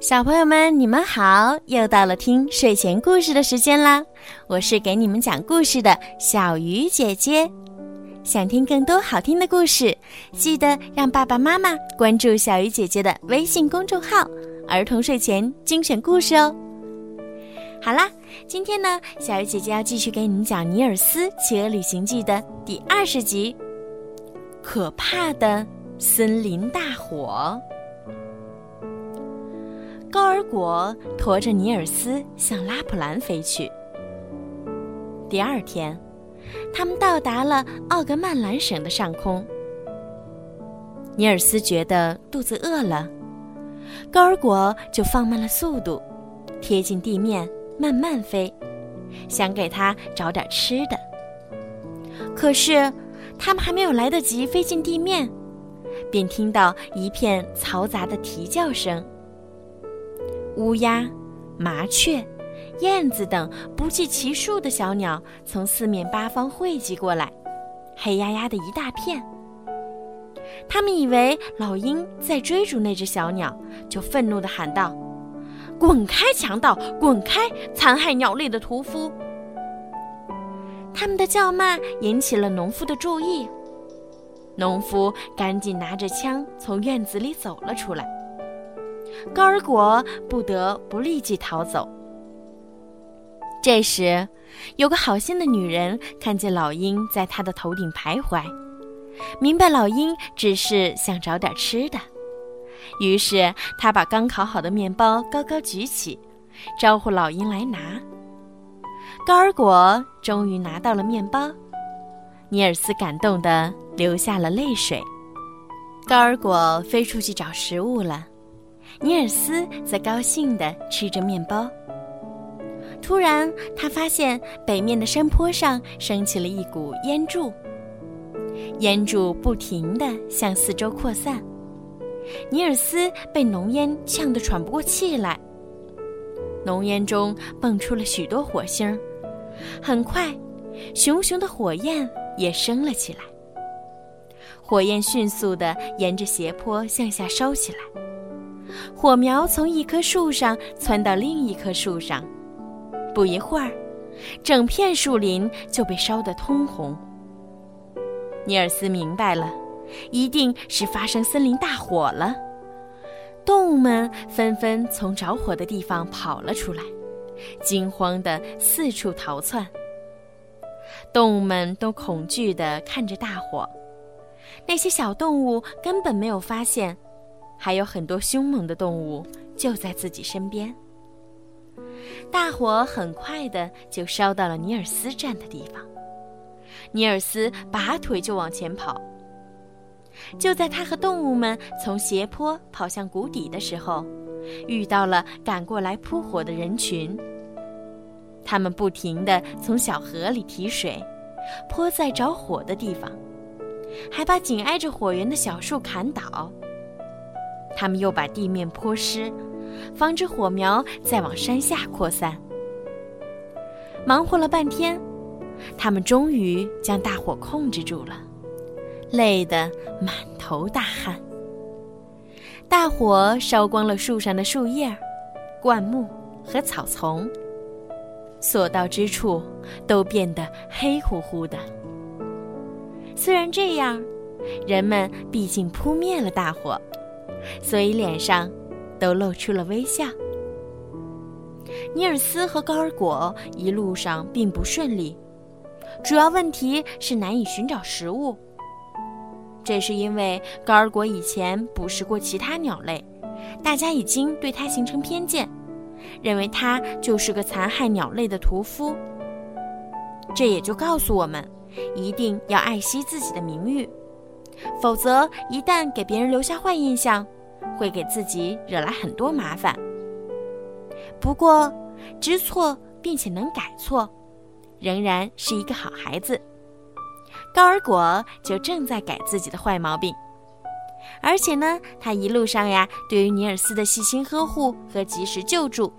小朋友们，你们好！又到了听睡前故事的时间啦，我是给你们讲故事的小鱼姐姐。想听更多好听的故事，记得让爸爸妈妈关注小鱼姐姐的微信公众号“儿童睡前精选故事”哦。好啦，今天呢，小鱼姐姐要继续给你们讲《尼尔斯企鹅旅行记》的第二十集——可怕的森林大火。高尔果驮着尼尔斯向拉普兰飞去。第二天，他们到达了奥格曼兰省的上空。尼尔斯觉得肚子饿了，高尔果就放慢了速度，贴近地面慢慢飞，想给他找点吃的。可是，他们还没有来得及飞进地面，便听到一片嘈杂的啼叫声。乌鸦、麻雀、燕子等不计其数的小鸟从四面八方汇集过来，黑压压的一大片。他们以为老鹰在追逐那只小鸟，就愤怒地喊道：“滚开，强盗！滚开，残害鸟类的屠夫！”他们的叫骂引起了农夫的注意，农夫赶紧拿着枪从院子里走了出来。高尔果不得不立即逃走。这时，有个好心的女人看见老鹰在她的头顶徘徊，明白老鹰只是想找点吃的，于是她把刚烤好的面包高高举起，招呼老鹰来拿。高尔果终于拿到了面包，尼尔斯感动的流下了泪水。高尔果飞出去找食物了。尼尔斯则高兴地吃着面包。突然，他发现北面的山坡上升起了一股烟柱，烟柱不停地向四周扩散。尼尔斯被浓烟呛得喘不过气来。浓烟中蹦出了许多火星，很快，熊熊的火焰也升了起来。火焰迅速地沿着斜坡向下烧起来。火苗从一棵树上窜到另一棵树上，不一会儿，整片树林就被烧得通红。尼尔斯明白了，一定是发生森林大火了。动物们纷纷从着火的地方跑了出来，惊慌地四处逃窜。动物们都恐惧地看着大火，那些小动物根本没有发现。还有很多凶猛的动物就在自己身边。大火很快的就烧到了尼尔斯站的地方，尼尔斯拔腿就往前跑。就在他和动物们从斜坡跑向谷底的时候，遇到了赶过来扑火的人群。他们不停地从小河里提水，泼在着火的地方，还把紧挨着火源的小树砍倒。他们又把地面泼湿，防止火苗再往山下扩散。忙活了半天，他们终于将大火控制住了，累得满头大汗。大火烧光了树上的树叶、灌木和草丛，所到之处都变得黑乎乎的。虽然这样，人们毕竟扑灭了大火。所以脸上都露出了微笑。尼尔斯和高尔果一路上并不顺利，主要问题是难以寻找食物。这是因为高尔果以前捕食过其他鸟类，大家已经对他形成偏见，认为他就是个残害鸟类的屠夫。这也就告诉我们，一定要爱惜自己的名誉。否则，一旦给别人留下坏印象，会给自己惹来很多麻烦。不过，知错并且能改错，仍然是一个好孩子。高尔果就正在改自己的坏毛病，而且呢，他一路上呀，对于尼尔斯的细心呵护和及时救助，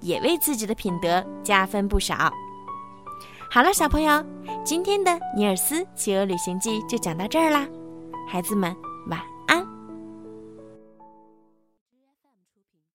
也为自己的品德加分不少。好了，小朋友，今天的《尼尔斯企鹅旅行记》就讲到这儿啦。孩子们，晚。